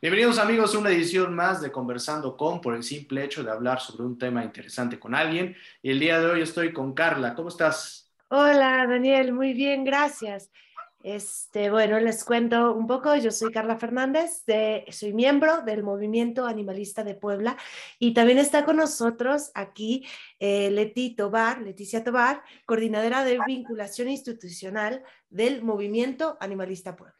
Bienvenidos amigos a una edición más de Conversando con por el simple hecho de hablar sobre un tema interesante con alguien. Y el día de hoy estoy con Carla. ¿Cómo estás? Hola Daniel, muy bien, gracias. Este, bueno, les cuento un poco. Yo soy Carla Fernández, de, soy miembro del Movimiento Animalista de Puebla y también está con nosotros aquí eh, Leti Tobar, Leticia Tobar, coordinadora de vinculación institucional del Movimiento Animalista Puebla.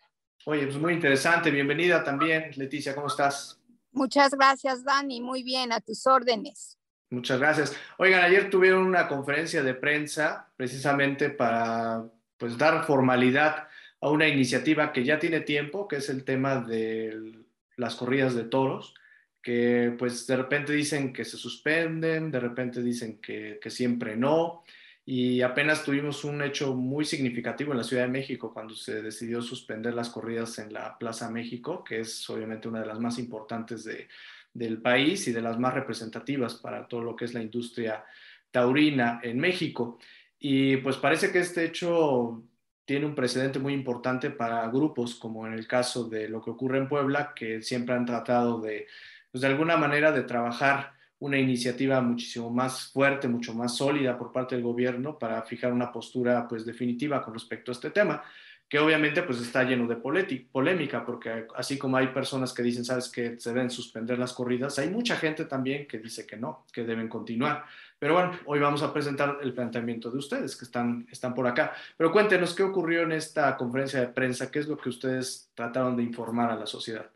Oye, pues muy interesante. Bienvenida también, Leticia, ¿cómo estás? Muchas gracias, Dani. Muy bien, a tus órdenes. Muchas gracias. Oigan, ayer tuvieron una conferencia de prensa precisamente para pues dar formalidad a una iniciativa que ya tiene tiempo, que es el tema de las corridas de toros, que pues de repente dicen que se suspenden, de repente dicen que, que siempre no, y apenas tuvimos un hecho muy significativo en la Ciudad de México cuando se decidió suspender las corridas en la Plaza México, que es obviamente una de las más importantes de, del país y de las más representativas para todo lo que es la industria taurina en México. Y pues parece que este hecho tiene un precedente muy importante para grupos como en el caso de lo que ocurre en Puebla, que siempre han tratado de, pues de alguna manera, de trabajar una iniciativa muchísimo más fuerte, mucho más sólida por parte del gobierno para fijar una postura pues definitiva con respecto a este tema, que obviamente pues está lleno de polémica, porque así como hay personas que dicen, sabes que se deben suspender las corridas, hay mucha gente también que dice que no, que deben continuar. Pero bueno, hoy vamos a presentar el planteamiento de ustedes que están, están por acá. Pero cuéntenos qué ocurrió en esta conferencia de prensa, qué es lo que ustedes trataron de informar a la sociedad.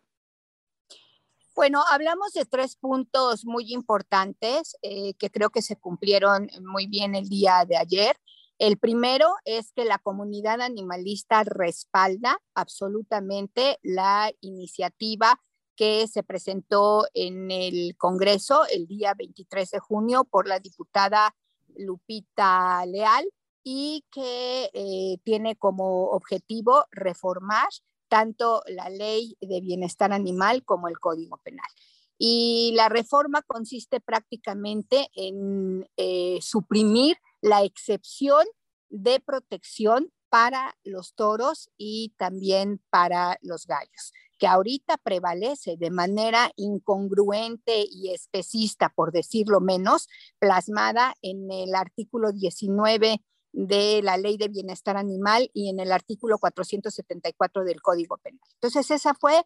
Bueno, hablamos de tres puntos muy importantes eh, que creo que se cumplieron muy bien el día de ayer. El primero es que la comunidad animalista respalda absolutamente la iniciativa que se presentó en el Congreso el día 23 de junio por la diputada Lupita Leal y que eh, tiene como objetivo reformar tanto la ley de bienestar animal como el código penal. Y la reforma consiste prácticamente en eh, suprimir la excepción de protección para los toros y también para los gallos, que ahorita prevalece de manera incongruente y especista, por decirlo menos, plasmada en el artículo 19 de la Ley de Bienestar Animal y en el artículo 474 del Código Penal. Entonces, esa fue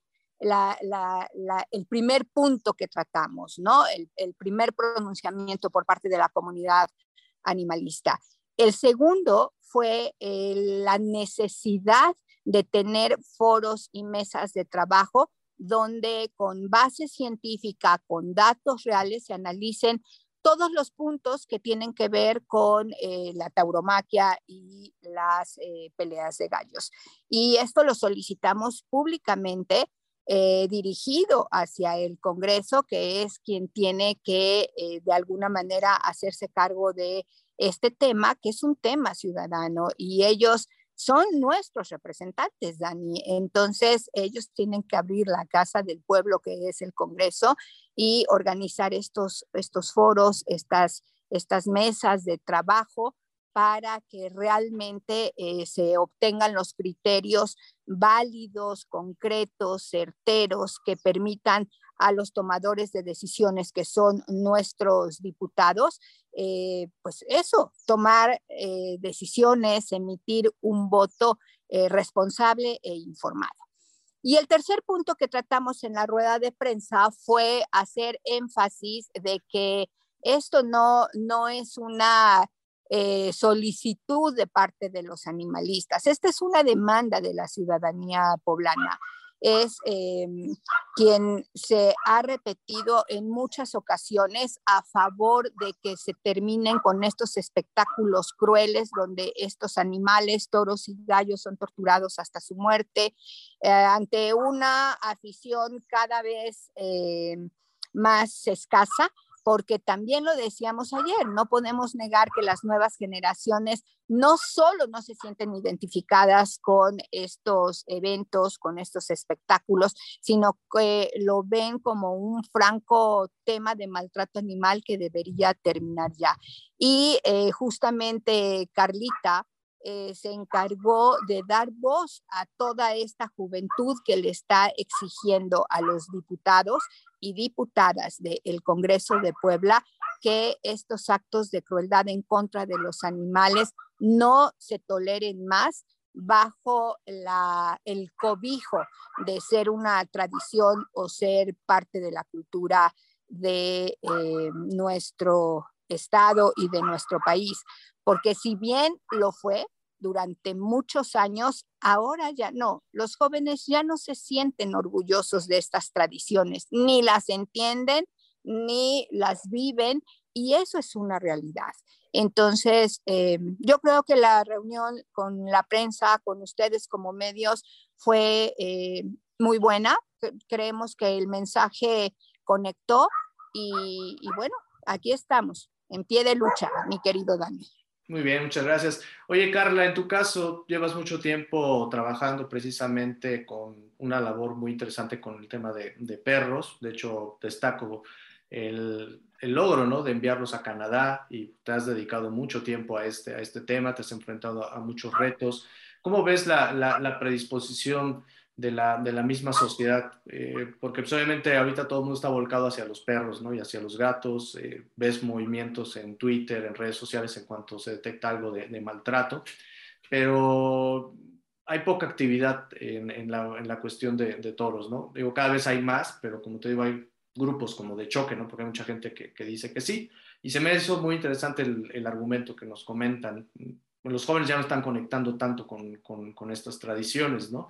el primer punto que tratamos, ¿no? El, primer pronunciamiento por parte de la comunidad animalista. El segundo fue la necesidad de tener foros y mesas de trabajo donde con base científica, con datos reales, se analicen todos los puntos que tienen que ver con eh, la tauromaquia y las eh, peleas de gallos. Y esto lo solicitamos públicamente eh, dirigido hacia el Congreso, que es quien tiene que de alguna manera hacerse cargo de este tema, que es un tema ciudadano y ellos son nuestros representantes, Dani. Entonces, ellos tienen que abrir la casa del pueblo, que es el Congreso, y organizar estos, estos foros, estas, estas mesas de trabajo para que realmente eh, se obtengan los criterios válidos, concretos, certeros, que permitan a los tomadores de decisiones que son nuestros diputados, eh, pues eso, tomar eh, decisiones, emitir un voto responsable e informado. Y el tercer punto que tratamos en la rueda de prensa fue hacer énfasis de que esto no, no es una eh, solicitud de parte de los animalistas. Esta es una demanda de la ciudadanía poblana. Es em, quien se ha repetido en muchas ocasiones a favor de que se terminen con estos espectáculos crueles donde estos animales, toros y gallos son torturados hasta su muerte, eh, ante una afición cada vez em, más escasa porque también lo decíamos ayer, no podemos negar que las nuevas generaciones no solo no se sienten identificadas con estos eventos, con estos espectáculos, sino que lo ven como un franco tema de maltrato animal que debería terminar ya. Y eh, justamente Carlita eh, se encargó de dar voz a toda esta juventud que le está exigiendo a los diputados y diputadas del Congreso de Puebla que estos actos de crueldad en contra de los animales no se toleren más bajo el cobijo de ser una tradición o ser parte de la cultura de eh, nuestro estado y de nuestro país, porque si bien lo fue durante muchos años, ahora ya no, los jóvenes ya no se sienten orgullosos de estas tradiciones, ni las entienden, ni las viven, y eso es una realidad. Entonces, eh, yo creo que la reunión con la prensa, con ustedes como medios, fue eh, muy buena. Creemos que el mensaje conectó y, bueno, aquí estamos en pie de lucha, mi querido Dani. Muy bien, muchas gracias. Oye, Carla, en tu caso, llevas mucho tiempo trabajando precisamente con una labor muy interesante con el tema de, perros. De hecho, destaco el, logro ¿no? de enviarlos a Canadá y te has dedicado mucho tiempo a este, a este tema, te has enfrentado a, muchos retos. ¿Cómo ves la, la predisposición de la, de la misma sociedad, eh, porque pues, obviamente ahorita todo el mundo está volcado hacia los perros, ¿no? Y hacia los gatos, eh, ves movimientos en Twitter, en redes sociales en cuanto se detecta algo de, maltrato, pero hay poca actividad en, en, la, en la, cuestión de, de, toros, ¿no? Digo, cada vez hay más, pero como te digo, hay grupos como de choque, ¿no? Porque hay mucha gente que, que dice que sí, y se me hizo muy interesante el, el argumento que nos comentan. Los jóvenes ya no están conectando tanto con, con, con estas tradiciones, ¿no?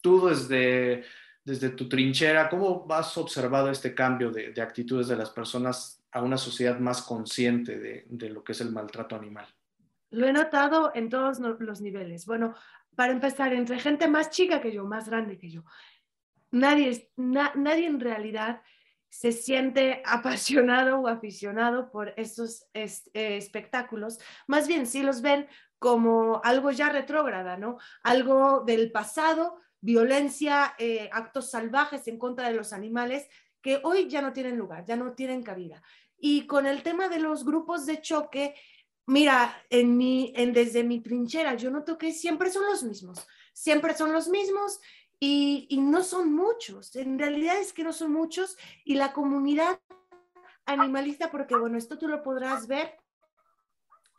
Tú desde, desde tu trinchera, ¿cómo has observado este cambio de, actitudes de las personas a una sociedad más consciente de, lo que es el maltrato animal? Lo he notado en todos los niveles. Bueno, para empezar, entre gente más chica que yo, más grande que yo, nadie, nadie en realidad se siente apasionado o aficionado por estos eh, espectáculos. Más bien, sí los ven como algo ya retrógrada, ¿no? Algo del pasado violencia, eh, actos salvajes en contra de los animales que hoy ya no tienen lugar, ya no tienen cabida. Y con el tema de los grupos de choque, mira, en mi, en, desde mi trinchera, yo noto que siempre son los mismos, siempre son los mismos y, y no son muchos. En realidad es que no son muchos y la comunidad animalista, porque bueno, esto tú lo podrás ver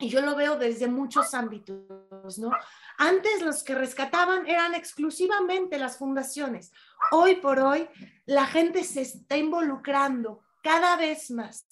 y yo lo veo desde muchos ámbitos, ¿no? Antes los que rescataban eran exclusivamente las fundaciones. Hoy por hoy la gente se está involucrando cada vez más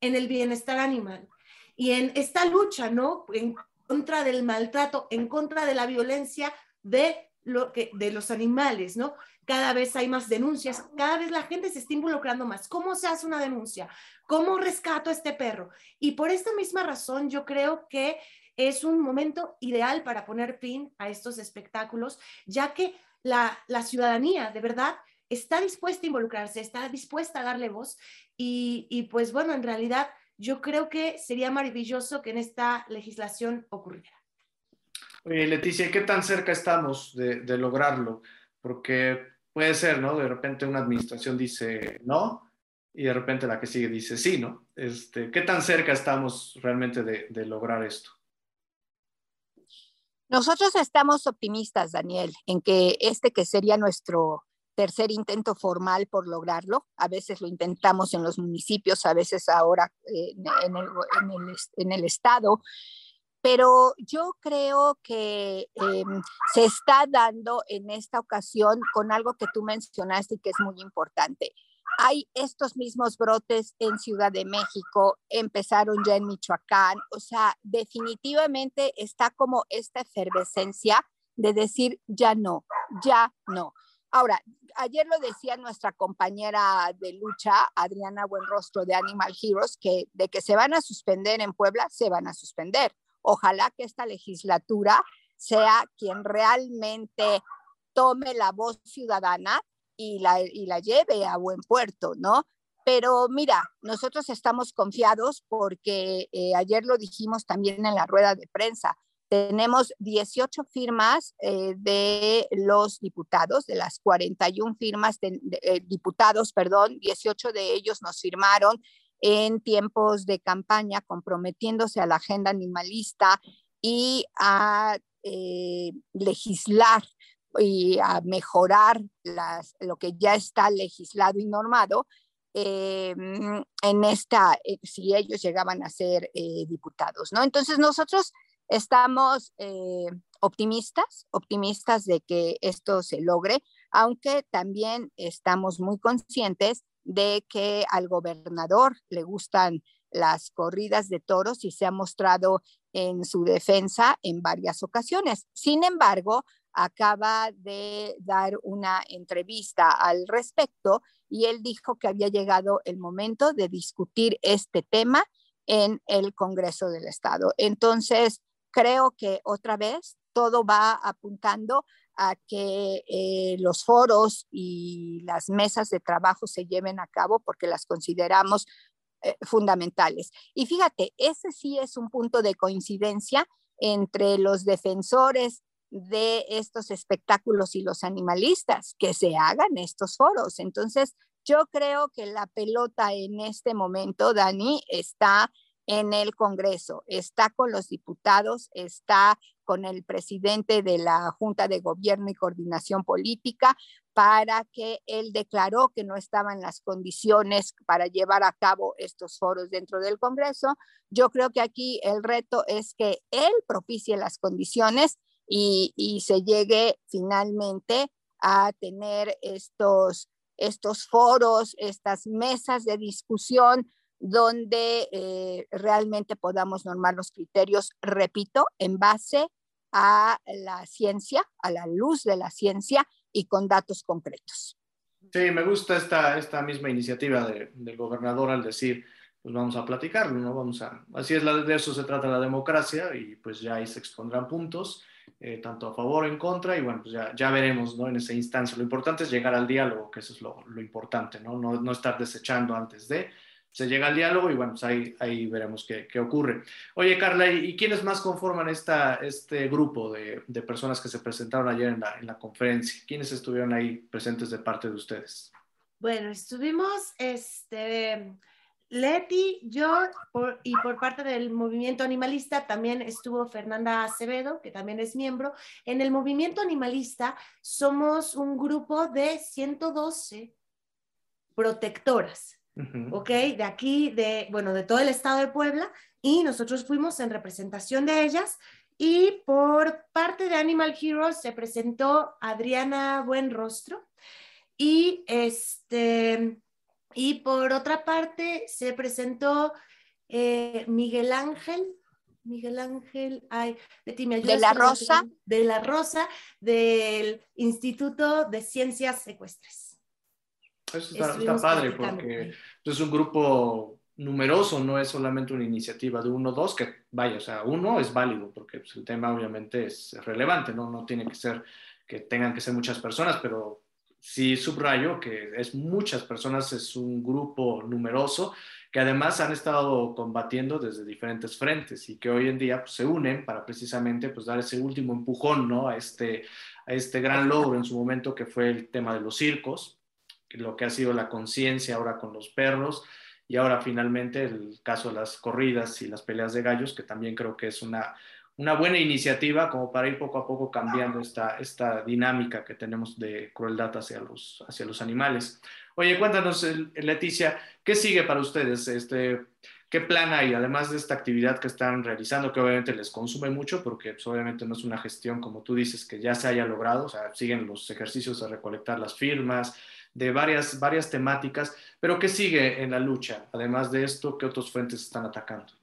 en el bienestar animal y en esta lucha, ¿no? En contra del maltrato, en contra de la violencia de, los animales, ¿no? Cada vez hay más denuncias, cada vez la gente se está involucrando más. ¿Cómo se hace una denuncia? ¿Cómo rescato a este perro? Y por esta misma razón yo creo que es un momento ideal para poner fin a estos espectáculos, ya que la, ciudadanía de verdad está dispuesta a involucrarse, está dispuesta a darle voz y, pues bueno, en realidad yo creo que sería maravilloso que en esta legislación ocurriera. Oye, Leticia, ¿qué tan cerca estamos de, lograrlo? Porque puede ser, ¿no? De repente una administración dice no y de repente la que sigue dice sí, ¿no? Este, ¿Qué tan cerca estamos realmente de lograr esto? Nosotros estamos optimistas, Daniel, en que este que sería nuestro tercer intento formal por lograrlo, a veces lo intentamos en los municipios, a veces ahora en, el, Estado, pero yo creo que em, se está dando en esta ocasión con algo que tú mencionaste y que es muy importante hay estos mismos brotes en Ciudad de México, empezaron ya en Michoacán, o sea, definitivamente está como esta efervescencia de decir ya no, ya no. Ahora, ayer lo decía nuestra compañera de lucha, Adriana Buenrostro de Animal Heroes, que de que se van a suspender en Puebla, se van a suspender. Ojalá que esta legislatura sea quien realmente tome la voz ciudadana y la, y la lleve a buen puerto, ¿no? Pero mira, nosotros estamos confiados porque eh, ayer lo dijimos también en la rueda de prensa. Tenemos 18 firmas eh, de los diputados, de las 41 firmas de, eh, diputados, perdón, 18 de ellos nos firmaron en tiempos de campaña comprometiéndose a la agenda animalista y a legislar y a mejorar las, lo que ya está legislado y normado eh, en esta, eh, si ellos llegaban a ser diputados, ¿no? Entonces nosotros estamos optimistas, optimistas de que esto se logre, aunque también estamos muy conscientes de que al gobernador le gustan las corridas de toros y se ha mostrado en su defensa en varias ocasiones. Sin embargo, acaba de dar una entrevista al respecto y él dijo que había llegado el momento de discutir este tema en el Congreso del Estado. Entonces, creo que otra vez todo va apuntando a que eh, los foros y las mesas de trabajo se lleven a cabo porque las consideramos eh, fundamentales. Y fíjate, ese sí es un punto de coincidencia entre los defensores de estos espectáculos y los animalistas, que se hagan estos foros. Entonces, yo creo que la pelota en este momento, Dani, está en el Congreso, está con los diputados, está con el presidente de la Junta de Gobierno y Coordinación Política para que él declaró que no estaban las condiciones para llevar a cabo estos foros dentro del Congreso. Yo creo que aquí el reto es que él propicie las condiciones y, y se llegue finalmente a tener estos, estos foros, estas mesas de discusión donde eh, realmente podamos normar los criterios, repito, en base a la ciencia, a la luz de la ciencia y con datos concretos. Sí, me gusta esta, esta misma iniciativa del gobernador al decir, pues vamos a platicarlo, ¿no? Vamos a, así es, de eso se trata la democracia y pues ya ahí se expondrán puntos, eh, tanto a favor o en contra y bueno, pues ya, ya veremos, ¿no? En esa instancia. Lo importante es llegar al diálogo, que eso es lo, lo importante, ¿no? ¿no? No estar desechando antes de, se llega al diálogo y bueno, pues ahí, ahí veremos qué, qué ocurre. Oye, Carla, ¿y, quiénes más conforman esta, este grupo de, de, personas que se presentaron ayer en la, en la conferencia? ¿Quiénes estuvieron ahí presentes de parte de ustedes? Bueno, estuvimos este, Leti, yo y por parte del movimiento animalista también estuvo Fernanda Acevedo, que también es miembro. En el movimiento animalista somos un grupo de 112 protectoras ¿ok? De aquí, de, bueno, de todo el estado de Puebla, y nosotros fuimos en representación de ellas. Y por parte de Animal Heroes se presentó Adriana Buenrostro y este y por otra parte se presentó eh, Miguel Ángel, Miguel Ángel, ay, Betty, ¿me De la Rosa. De la Rosa, del Instituto de Ciencias Secuestres. Eso está, padre porque es un grupo numeroso, no es solamente una iniciativa de uno o dos, que vaya, o sea, uno es válido porque pues, el tema obviamente es relevante, ¿no? No tiene que ser que tengan que ser muchas personas, pero sí subrayo que es muchas personas, es un grupo numeroso que además han estado combatiendo desde diferentes frentes y que hoy en día pues, se unen para precisamente pues, dar ese último empujón ¿no? a, este, a este gran logro en su momento que fue el tema de los circos, lo que ha sido la conciencia ahora con los perros y ahora finalmente el caso de las corridas y las peleas de gallos, que también creo que es una, una buena iniciativa como para ir poco a poco cambiando esta, esta dinámica que tenemos de crueldad hacia los, hacia los animales. Oye, cuéntanos, Leticia, ¿qué sigue para ustedes? Este, ¿Qué plan hay, además de esta actividad que están realizando, que obviamente les consume mucho, porque pues, obviamente no es una gestión, como tú dices, que ya se haya logrado, o sea, siguen los ejercicios de recolectar las firmas, de varias, varias temáticas, pero ¿qué sigue en la lucha? Además de esto, ¿qué otros frentes están atacando?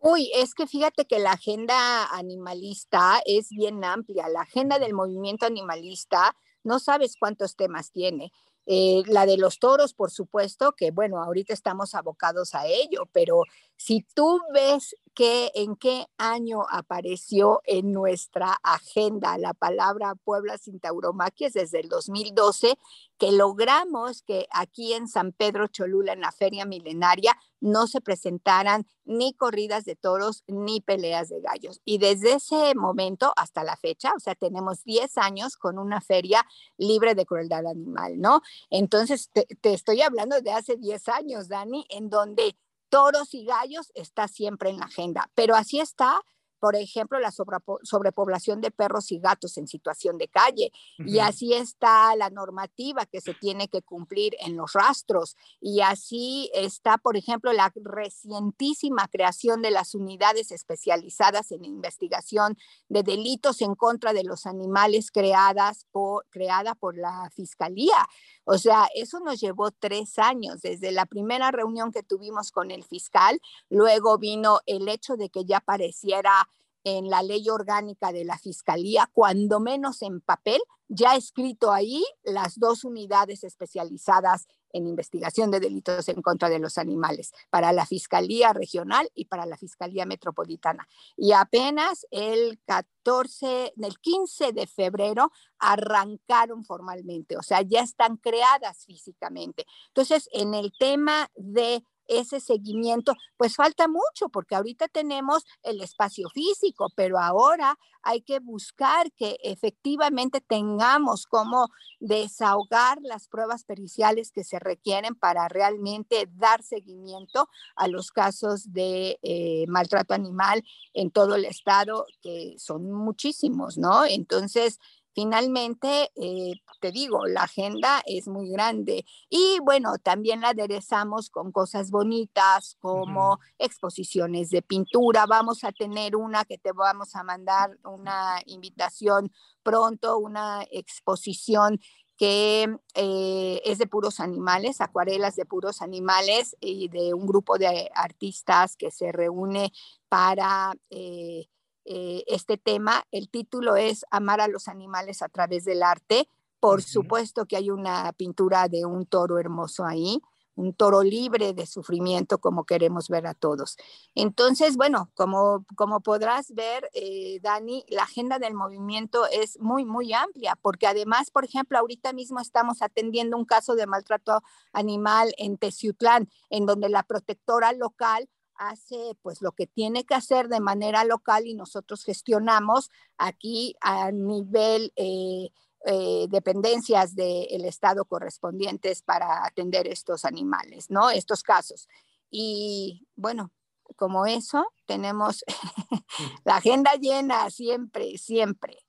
Uy, es que fíjate que la agenda animalista es bien amplia. La agenda del movimiento animalista no sabes cuántos temas tiene. Eh, la de los toros, por supuesto, que bueno, ahorita estamos abocados a ello, pero si tú ves que en qué año apareció en nuestra agenda la palabra Puebla sin tauromaquias desde el 2012, que logramos que aquí en San Pedro Cholula, en la feria milenaria, no se presentaran ni corridas de toros ni peleas de gallos. Y desde ese momento hasta la fecha, o sea, tenemos 10 años con una feria libre de crueldad animal, ¿no? Entonces, te, te estoy hablando de hace 10 años, Dani, en donde toros y gallos está siempre en la agenda, pero así está por ejemplo, la sobrepoblación de perros y gatos en situación de calle. Y así está la normativa que se tiene que cumplir en los rastros. Y así está, por ejemplo, la recientísima creación de las unidades especializadas en investigación de delitos en contra de los animales creadas por, creada por la Fiscalía. O sea, eso nos llevó tres años, desde la primera reunión que tuvimos con el fiscal, luego vino el hecho de que ya pareciera en la ley orgánica de la Fiscalía, cuando menos en papel, ya escrito ahí las dos unidades especializadas en investigación de delitos en contra de los animales, para la Fiscalía Regional y para la Fiscalía Metropolitana. Y apenas el 14, el 15 de febrero arrancaron formalmente, o sea, ya están creadas físicamente. Entonces, en el tema de ese seguimiento, pues falta mucho porque ahorita tenemos el espacio físico, pero ahora hay que buscar que efectivamente tengamos cómo desahogar las pruebas periciales que se requieren para realmente dar seguimiento a los casos de eh, maltrato animal en todo el estado, que son muchísimos, ¿no? Entonces, finalmente, eh, te digo, la agenda es muy grande y bueno, también la aderezamos con cosas bonitas como exposiciones de pintura. Vamos a tener una que te vamos a mandar una invitación pronto, una exposición que eh, es de puros animales, acuarelas de puros animales y de un grupo de artistas que se reúne para eh, eh, este tema. El título es Amar a los animales a través del arte. Por supuesto que hay una pintura de un toro hermoso ahí, un toro libre de sufrimiento como queremos ver a todos. Entonces, bueno, como, como podrás ver, eh, Dani, la agenda del movimiento es muy, muy amplia, porque además, por ejemplo, ahorita mismo estamos atendiendo un caso de maltrato animal en Teciutlán, en donde la protectora local hace pues lo que tiene que hacer de manera local y nosotros gestionamos aquí a nivel eh, eh, dependencias del Estado correspondientes para atender estos animales, ¿no? Estos casos. Y bueno, como eso, tenemos la agenda llena siempre, siempre.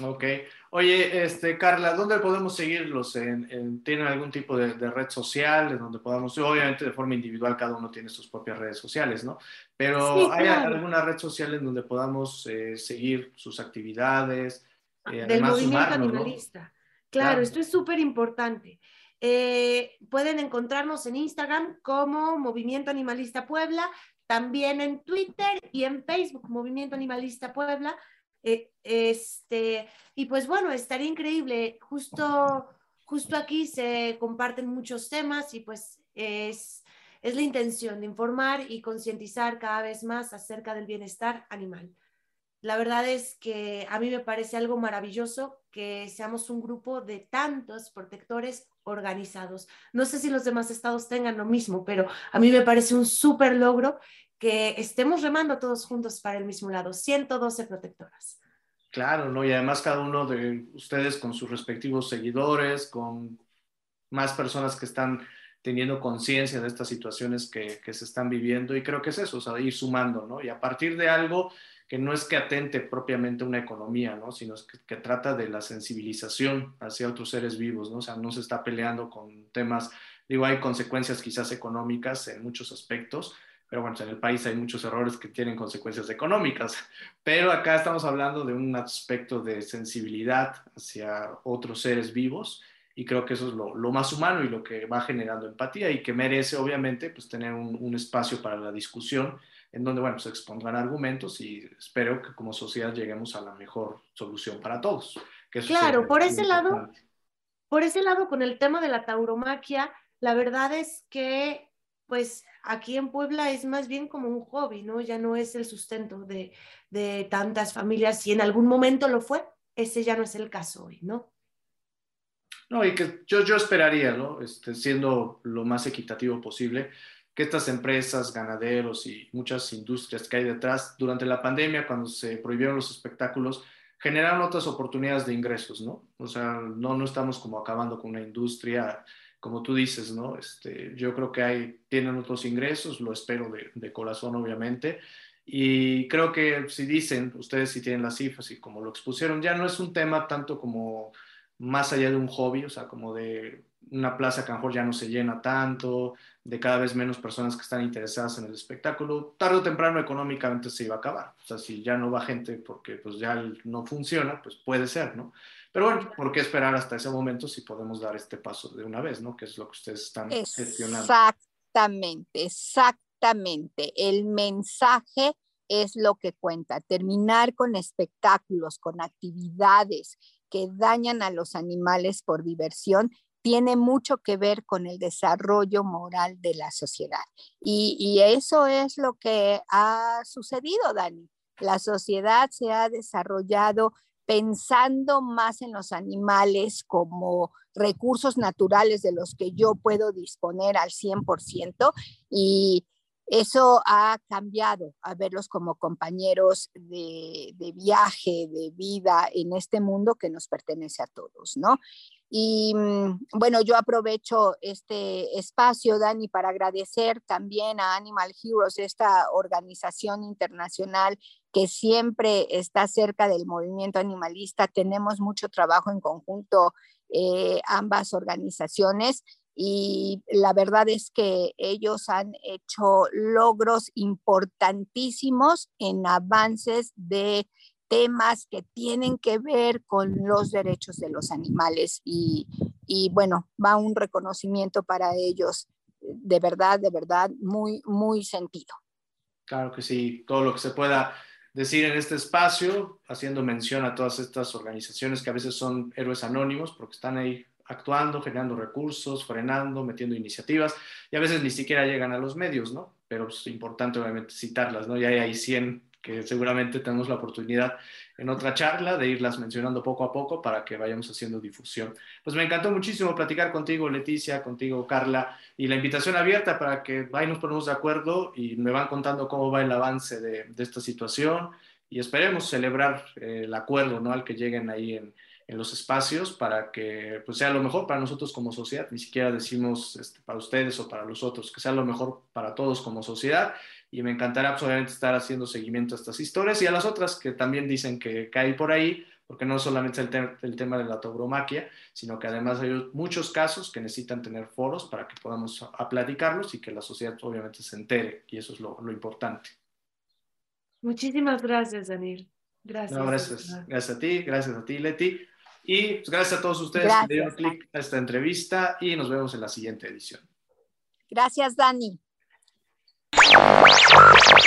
Ok. Oye, este, Carla, ¿dónde podemos seguirlos? ¿En, tienen algún tipo de, red social en donde podamos, obviamente de forma individual cada uno tiene sus propias redes sociales, ¿no? Pero ¿hay alguna red social en donde podamos eh, seguir sus actividades? Eh, Del movimiento animalista. Claro, esto es súper importante. Eh, pueden encontrarnos en Instagram como Movimiento Animalista Puebla, también en Twitter y en Facebook, Movimiento Animalista Puebla eh, este, y pues bueno, estaría increíble. Justo, justo aquí se comparten muchos temas y pues es, es la intención de informar y concientizar cada vez más acerca del bienestar animal. La verdad es que a mí me parece algo maravilloso que seamos un grupo de tantos protectores organizados. No sé si los demás estados tengan lo mismo, pero a mí me parece un súper logro que estemos remando todos juntos para el mismo lado, 112 protectoras. Claro, ¿no? Y además cada uno de ustedes con sus respectivos seguidores, con más personas que están teniendo conciencia de estas situaciones que, se están viviendo y creo que es eso, o sea, ir sumando, ¿no? Y a partir de algo que no es que atente propiamente una economía, ¿no? Sino que, trata de la sensibilización hacia otros seres vivos, ¿no? O sea, no se está peleando con temas, digo, hay consecuencias quizás económicas en muchos aspectos, pero bueno, en el país hay muchos errores que tienen consecuencias económicas, pero acá estamos hablando de un aspecto de sensibilidad hacia otros seres vivos y creo que eso es lo, más humano y lo que va generando empatía y que merece obviamente pues tener un, espacio para la discusión en donde bueno se expondrán argumentos y espero que como sociedad lleguemos a la mejor solución para todos. claro, por ese lado, por ese lado con el tema de la tauromaquia, la verdad es que pues aquí en Puebla es más bien como un hobby, ¿no? Ya no es el sustento de, tantas familias. Si en algún momento lo fue, ese ya no es el caso hoy, ¿no? No, y que yo, yo esperaría, ¿no? Este, siendo lo más equitativo posible, que estas empresas, ganaderos y muchas industrias que hay detrás, durante la pandemia, cuando se prohibieron los espectáculos, generaron otras oportunidades de ingresos, ¿no? O sea, no, no estamos como acabando con una industria como tú dices, ¿no? Este, yo creo que hay, tienen otros ingresos, lo espero de, corazón, obviamente, Y creo que si dicen, ustedes si tienen las cifras y como lo expusieron, ya no es un tema tanto como más allá de un hobby, o sea, como de una plaza que a lo mejor ya no se llena tanto, de cada vez menos personas que están interesadas en el espectáculo, tarde o temprano económicamente se iba a acabar. O sea, si ya no va gente porque pues ya no funciona, pues puede ser, ¿no? Pero bueno, ¿por qué esperar hasta ese momento si podemos dar este paso de una vez, ¿no? Que es lo que ustedes están gestionando. Exactamente, exactamente. El mensaje es lo que cuenta. Terminar con espectáculos, con actividades que dañan a los animales por diversión tiene mucho que ver con el desarrollo moral de la sociedad. Y, eso es lo que ha sucedido, Dani. La sociedad se ha desarrollado pensando más en los animales como recursos naturales de los que yo puedo disponer al 100% y eso ha cambiado a verlos como compañeros de, de, viaje, de vida en este mundo que nos pertenece a todos, ¿no? Y mm, bueno, yo aprovecho este espacio, Dani, para agradecer también a Animal Heroes, esta organización internacional que siempre está cerca del movimiento animalista. Tenemos mucho trabajo en conjunto eh, ambas organizaciones y la verdad es que ellos han hecho logros importantísimos en avances de temas que tienen que ver con los derechos de los animales y, bueno, va un reconocimiento para ellos de verdad, de verdad, muy, muy sentido. Claro que sí, todo lo que se pueda decir en este espacio, haciendo mención a todas estas organizaciones que a veces son héroes anónimos porque están ahí actuando, generando recursos, frenando, metiendo iniciativas y a veces ni siquiera llegan a los medios, ¿no? Pero es importante obviamente citarlas, ¿no? Ya hay 100 que seguramente tenemos la oportunidad en otra charla de irlas mencionando poco a poco para que vayamos haciendo difusión. Pues me encantó muchísimo platicar contigo, Leticia, contigo, Carla, y la invitación abierta para que ahí nos ponemos de acuerdo y me van contando cómo va el avance de, esta situación y esperemos celebrar eh, el acuerdo ¿no? al que lleguen ahí en, en los espacios para que pues, sea lo mejor para nosotros como sociedad. Ni siquiera decimos este, para ustedes o para los otros, que sea lo mejor para todos como sociedad. Y me encantará absolutamente estar haciendo seguimiento a estas historias y a las otras que también dicen que cae por ahí, porque no solamente el, el tema de la tauromaquia, sino que además hay muchos casos que necesitan tener foros para que podamos a, platicarlos y que la sociedad obviamente se entere, y eso es lo, lo importante. Muchísimas gracias, Daniel. Gracias. gracias. Gracias a ti, gracias a ti, Leti. Y pues, gracias a todos ustedes que dieron clic a esta entrevista y nos vemos en la siguiente edición. Gracias, Dani. Música